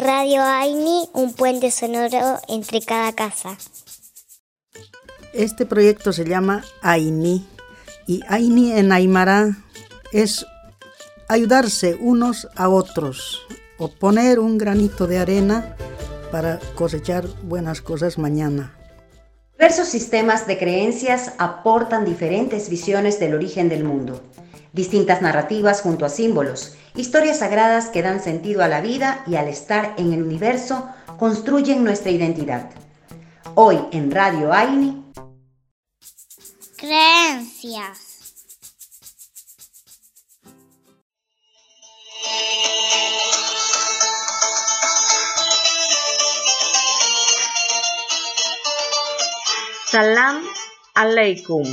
Radio Aini, un puente sonoro entre cada casa. Este proyecto se llama Aini y Aini en Aymara es ayudarse unos a otros o poner un granito de arena para cosechar buenas cosas mañana. Diversos sistemas de creencias aportan diferentes visiones del origen del mundo, distintas narrativas junto a símbolos, historias sagradas que dan sentido a la vida y al estar en el universo construyen nuestra identidad. Hoy en Radio Aini. Creencias. Salam aleikum.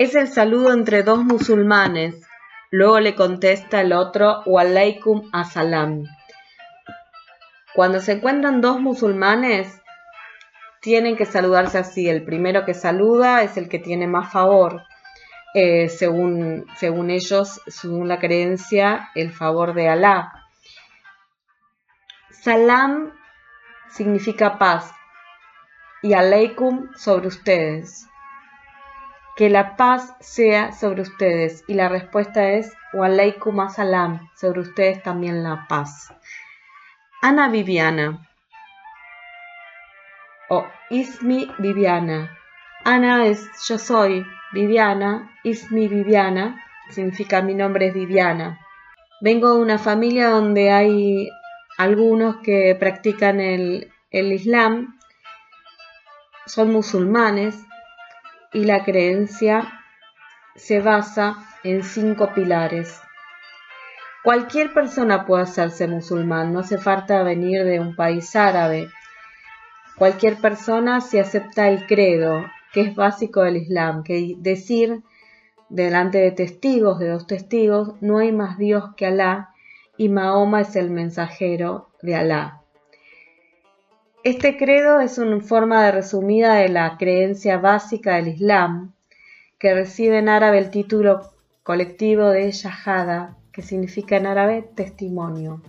Es el saludo entre dos musulmanes. Luego le contesta el otro wa aleikum salam. Cuando se encuentran dos musulmanes, tienen que saludarse así. El primero que saluda es el que tiene más favor. Eh, según, según ellos, según la creencia, el favor de Alá. Salam significa paz y aleikum sobre ustedes. Que la paz sea sobre ustedes. Y la respuesta es wa aleikum asalam, sobre ustedes también la paz. Ana Viviana. O Ismi Viviana. Ana es yo soy. Viviana, Ismi Viviana, significa mi nombre es Viviana. Vengo de una familia donde hay algunos que practican el, el Islam son musulmanes y la creencia se basa en cinco pilares. Cualquier persona puede hacerse musulmán, no hace falta venir de un país árabe. Cualquier persona si acepta el credo, que es básico del Islam, que decir delante de testigos, de dos testigos, no hay más Dios que Alá y Mahoma es el mensajero de Alá. Este credo es una forma de resumida de la creencia básica del Islam, que recibe en árabe el título colectivo de Shahada, que significa en árabe testimonio.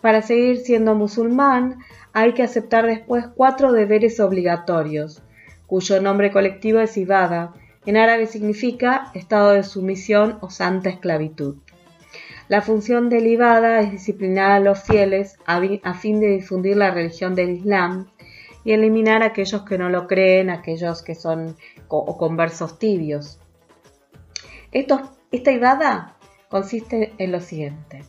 Para seguir siendo musulmán hay que aceptar después cuatro deberes obligatorios, cuyo nombre colectivo es Ibada. En árabe significa estado de sumisión o santa esclavitud. La función del IBADA es disciplinar a los fieles a, fin de difundir la religión del Islam y eliminar a aquellos que no lo creen, aquellos que son o conversos tibios. esta IBADA consiste en lo siguiente.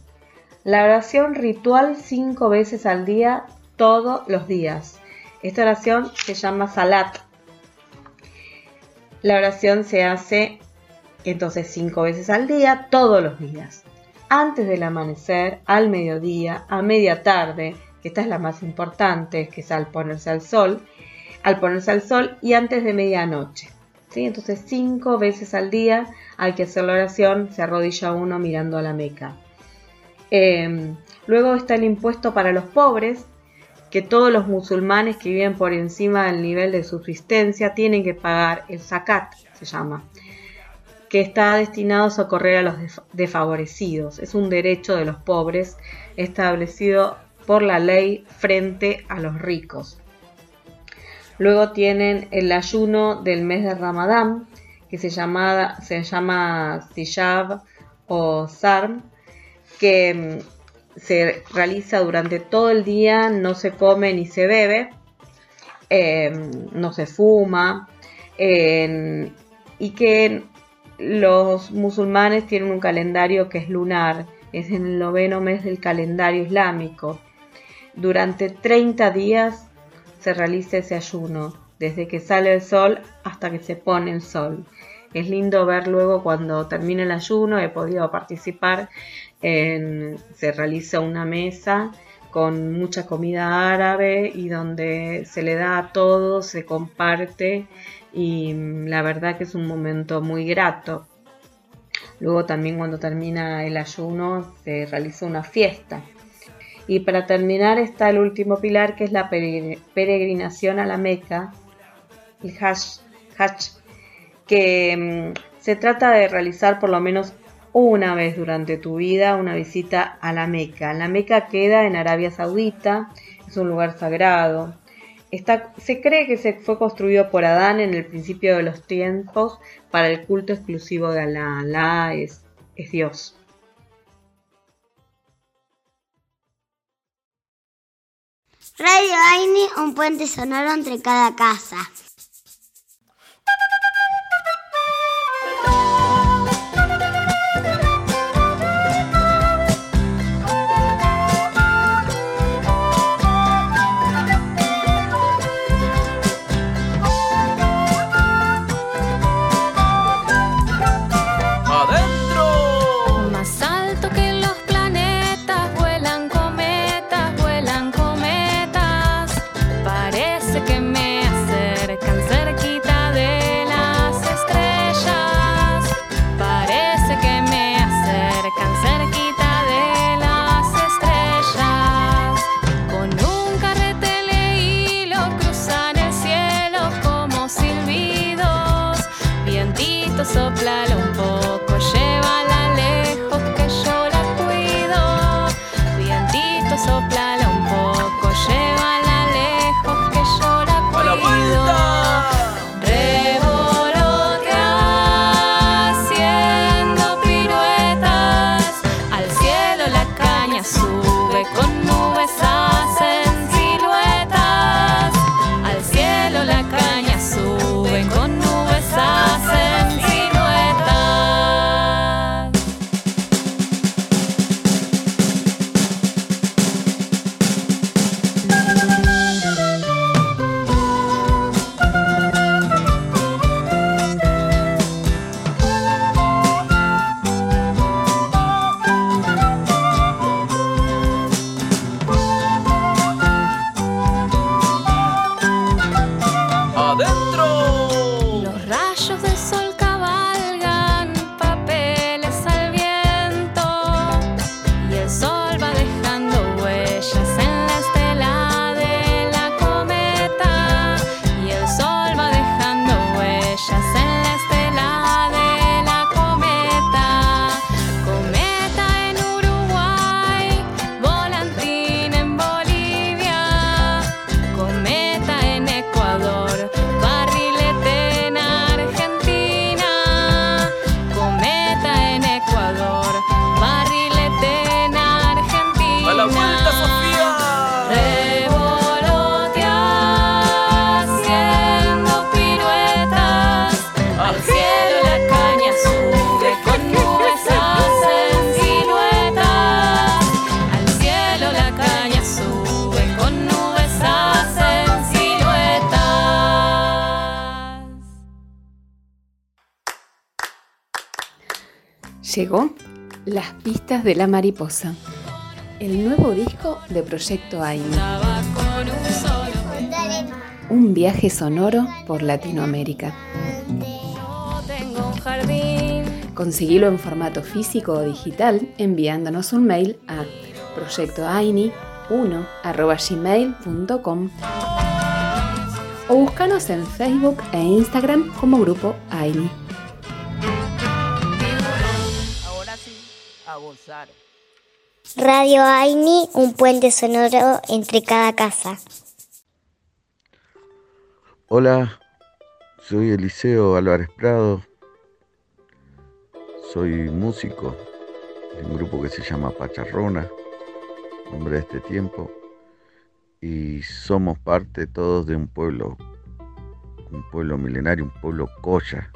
La oración ritual cinco veces al día, todos los días. Esta oración se llama Salat. La oración se hace entonces cinco veces al día, todos los días antes del amanecer, al mediodía, a media tarde, que esta es la más importante, que es al ponerse al sol, al ponerse al sol y antes de medianoche. ¿sí? Entonces cinco veces al día hay que hacer la oración, se arrodilla uno mirando a la Meca. Em, luego está el impuesto para los pobres, que todos los musulmanes que viven por encima del nivel de subsistencia tienen que pagar el zakat, se llama que está destinado a socorrer a los desfavorecidos. Es un derecho de los pobres establecido por la ley frente a los ricos. Luego tienen el ayuno del mes de Ramadán, que se llama, se llama Siyab o Sarm, que mm, se realiza durante todo el día, no se come ni se bebe, em, no se fuma, y que los musulmanes tienen un calendario que es lunar, es en el noveno mes del calendario islámico. Durante 30 días se realiza ese ayuno, desde que sale el sol hasta que se pone el sol. Es lindo ver luego cuando termina el ayuno, he podido participar, en, se realiza una mesa con mucha comida árabe y donde se le da a todos, se comparte y mm, la verdad que es un momento muy grato. Luego también cuando termina el ayuno se realiza una fiesta. Y para terminar está el último pilar que es la peregrinación a la Meca, el Hajj, que mm, se trata de realizar por lo menos una vez durante tu vida una visita a la Meca. La Meca queda en Arabia Saudita, es un lugar sagrado. Se cree que se fue construido por Adán en el principio de los tiempos para el culto exclusivo de Alá. Alá es, es Dios. Radio Aini, un puente sonoro entre cada casa. sopla Llegó Las pistas de la mariposa, el nuevo disco de Proyecto AINI. Un viaje sonoro por Latinoamérica. Conseguilo en formato físico o digital enviándonos un mail a proyectoaini1.gmail.com o búscanos en Facebook e Instagram como grupo AINI. Radio Aini, un puente sonoro entre cada casa. Hola, soy Eliseo Álvarez Prado. Soy músico de un grupo que se llama Pacharrona, nombre de este tiempo. Y somos parte todos de un pueblo, un pueblo milenario, un pueblo coya,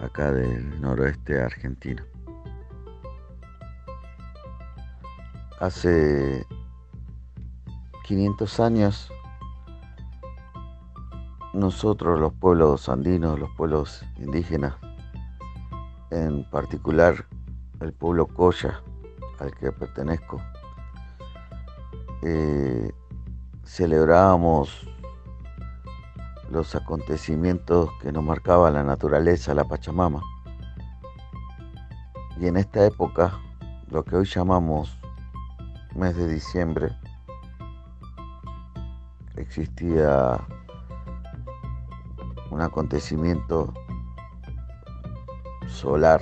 acá del noroeste argentino. Hace 500 años nosotros los pueblos andinos, los pueblos indígenas, en particular el pueblo Coya al que pertenezco, eh, celebrábamos los acontecimientos que nos marcaba la naturaleza, la Pachamama. Y en esta época, lo que hoy llamamos mes de diciembre existía un acontecimiento solar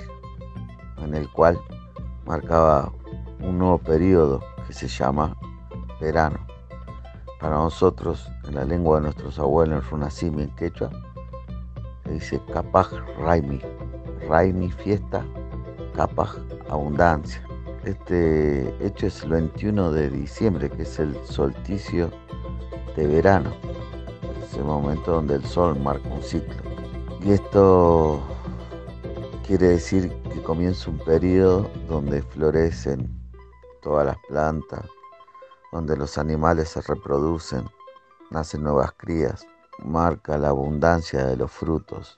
en el cual marcaba un nuevo periodo que se llama verano. Para nosotros, en la lengua de nuestros abuelos, en Runasimi, en quechua, se dice Kapaj Raimi. Raimi, fiesta, Kapaj, abundancia. Este hecho es el 21 de diciembre, que es el solsticio de verano. Es el momento donde el sol marca un ciclo. Y esto quiere decir que comienza un periodo donde florecen todas las plantas, donde los animales se reproducen, nacen nuevas crías, marca la abundancia de los frutos.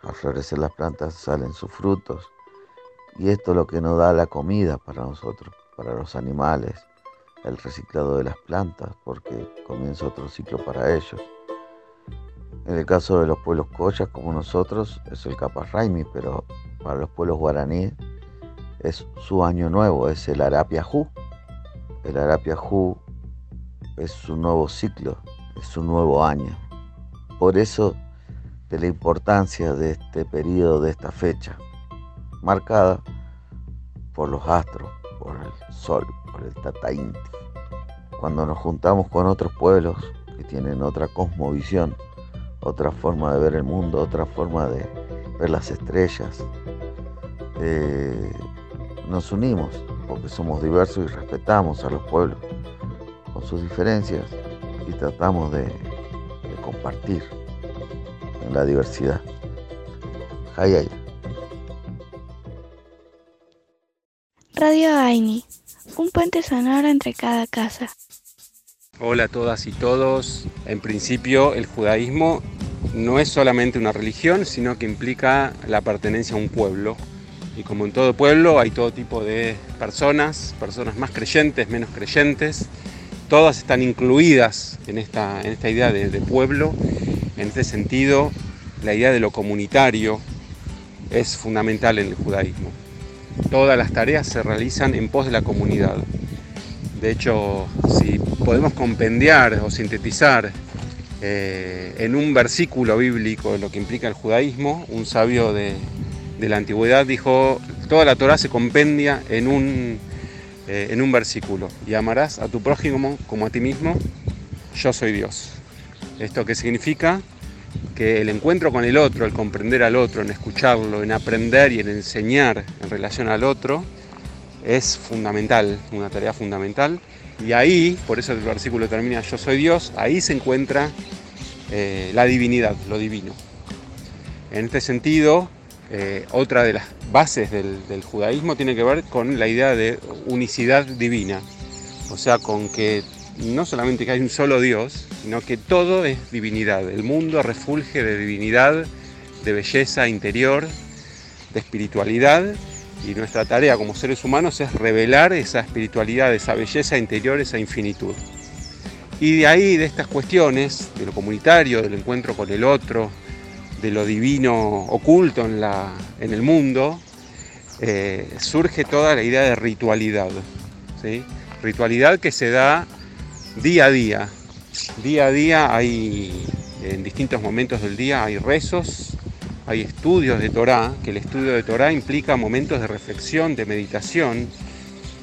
Al florecer las plantas salen sus frutos y esto es lo que nos da la comida para nosotros, para los animales, el reciclado de las plantas, porque comienza otro ciclo para ellos. En el caso de los pueblos coyas como nosotros es el Raimi, pero para los pueblos guaraníes es su año nuevo, es el Arapiajú. El Arapiajú es su nuevo ciclo, es su nuevo año. Por eso de la importancia de este periodo, de esta fecha, marcada por los astros, por el sol, por el Tata Inti. Cuando nos juntamos con otros pueblos que tienen otra cosmovisión, otra forma de ver el mundo, otra forma de ver las estrellas, eh, nos unimos porque somos diversos y respetamos a los pueblos con sus diferencias y tratamos de, compartir en la diversidad. Hayaya. Radio Aini, un puente sonoro entre cada casa. Hola a todas y todos. En principio, el judaísmo no es solamente una religión, sino que implica la pertenencia a un pueblo, y como en todo pueblo hay todo tipo de personas, personas más creyentes, menos creyentes, todas están incluidas en esta, en esta idea de, pueblo. En este sentido, la idea de lo comunitario es fundamental en el judaísmo. Todas las tareas se realizan en pos de la comunidad. De hecho, si podemos compendiar o sintetizar eh, en un versículo bíblico lo que implica el judaísmo, un sabio de, la antigüedad dijo, toda la Torah se compendia en un, eh, en un versículo, y amarás a tu prójimo como a ti mismo, yo soy Dios. ¿Esto qué significa? Que el encuentro con el otro, el comprender al otro, en escucharlo, en aprender y en enseñar en relación al otro, es fundamental, una tarea fundamental. Y ahí, por eso el versículo termina, yo soy Dios, ahí se encuentra eh, la divinidad, lo divino. En este sentido, eh, otra de las bases del, judaísmo tiene que ver con la idea de unicidad divina, o sea, con que no solamente que hay un solo Dios, sino que todo es divinidad, el mundo refulge de divinidad, de belleza interior, de espiritualidad, y nuestra tarea como seres humanos es revelar esa espiritualidad, esa belleza interior, esa infinitud. Y de ahí, de estas cuestiones, de lo comunitario, del encuentro con el otro, de lo divino oculto en, la, en el mundo, eh, surge toda la idea de ritualidad. ¿sí? Ritualidad que se da día a día. Día a día hay, en distintos momentos del día, hay rezos, hay estudios de Torah, que el estudio de Torah implica momentos de reflexión, de meditación.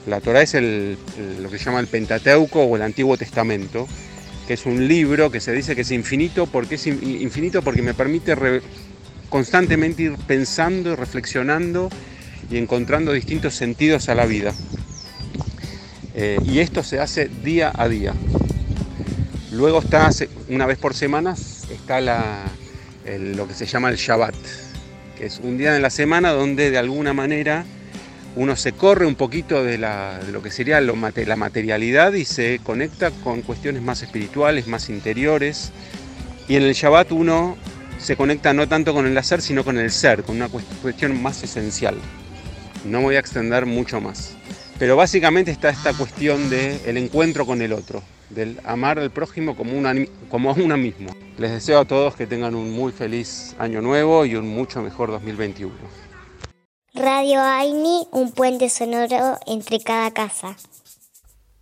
La Torah es lo que se llama el Pentateuco o el Antiguo Testamento, que es un libro que se dice que es infinito porque es infinito porque me permite constantemente ir pensando y reflexionando y encontrando distintos sentidos a la vida. Eh, y esto se hace día a día. Luego está, una vez por semana, está lo que se llama el Shabbat, que es un día de la semana donde de alguna manera uno se corre un poquito de, lo que sería la materialidad y se conecta con cuestiones más espirituales, más interiores. Y en el Shabbat uno se conecta no tanto con el hacer, sino con el ser, con una cuestión más esencial. No me voy a extender mucho más. Pero básicamente está esta cuestión del encuentro con el otro, del amar al prójimo como, como a uno mismo. Les deseo a todos que tengan un muy feliz año nuevo y un mucho mejor 2021. Radio Aini, un puente sonoro entre cada casa.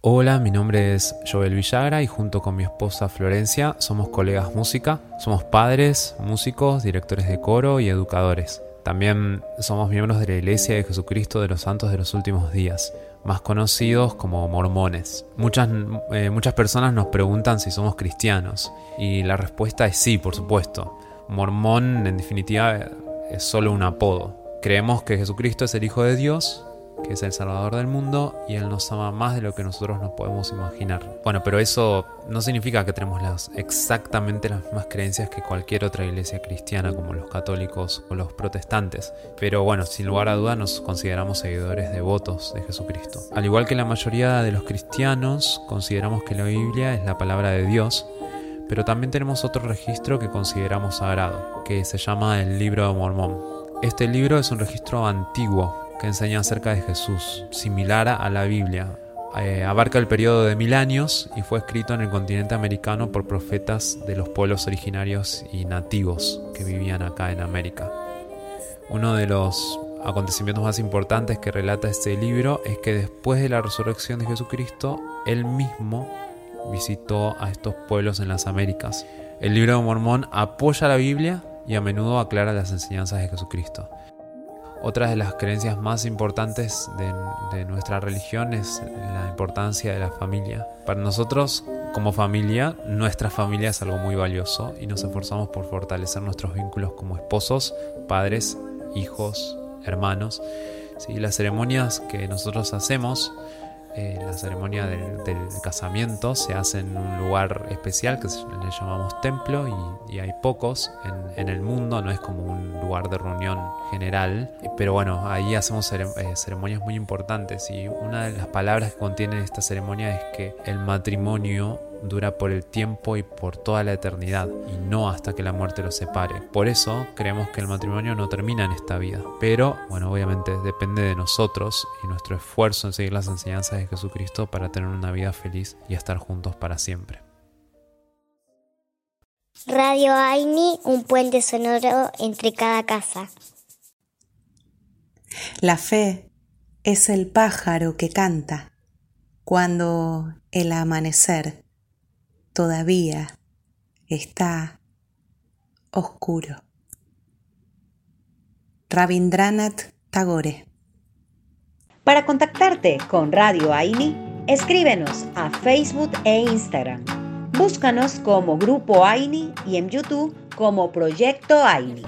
Hola, mi nombre es Joel Villagra y junto con mi esposa Florencia somos colegas música, somos padres, músicos, directores de coro y educadores. También somos miembros de la Iglesia de Jesucristo de los Santos de los Últimos Días, más conocidos como mormones. Muchas, eh, muchas personas nos preguntan si somos cristianos y la respuesta es sí, por supuesto. Mormón en definitiva es solo un apodo. Creemos que Jesucristo es el Hijo de Dios que es el Salvador del mundo y Él nos ama más de lo que nosotros nos podemos imaginar. Bueno, pero eso no significa que tenemos las, exactamente las mismas creencias que cualquier otra iglesia cristiana como los católicos o los protestantes. Pero bueno, sin lugar a duda nos consideramos seguidores devotos de Jesucristo. Al igual que la mayoría de los cristianos, consideramos que la Biblia es la palabra de Dios pero también tenemos otro registro que consideramos sagrado, que se llama el Libro de Mormón. Este libro es un registro antiguo que enseña acerca de Jesús, similar a la Biblia. Eh, abarca el periodo de mil años y fue escrito en el continente americano por profetas de los pueblos originarios y nativos que vivían acá en América. Uno de los acontecimientos más importantes que relata este libro es que después de la resurrección de Jesucristo, él mismo visitó a estos pueblos en las Américas. El libro de Mormón apoya la Biblia y a menudo aclara las enseñanzas de Jesucristo. Otra de las creencias más importantes de, nuestra religión es la importancia de la familia. Para nosotros, como familia, nuestra familia es algo muy valioso y nos esforzamos por fortalecer nuestros vínculos como esposos, padres, hijos, hermanos. ¿sí? Las ceremonias que nosotros hacemos eh, la ceremonia del, casamiento se hace en un lugar especial que le llamamos templo y, hay pocos en, el mundo, no es como un lugar de reunión general, pero bueno, ahí hacemos eh, ceremonias muy importantes y una de las palabras que contiene esta ceremonia es que el matrimonio dura por el tiempo y por toda la eternidad y no hasta que la muerte los separe. Por eso creemos que el matrimonio no termina en esta vida. Pero, bueno, obviamente depende de nosotros y nuestro esfuerzo en seguir las enseñanzas de Jesucristo para tener una vida feliz y estar juntos para siempre. Radio Aini, un puente sonoro entre cada casa. La fe es el pájaro que canta cuando el amanecer todavía está oscuro. Rabindranath Tagore. Para contactarte con Radio Aini, escríbenos a Facebook e Instagram. Búscanos como Grupo Aini y en YouTube como Proyecto Aini.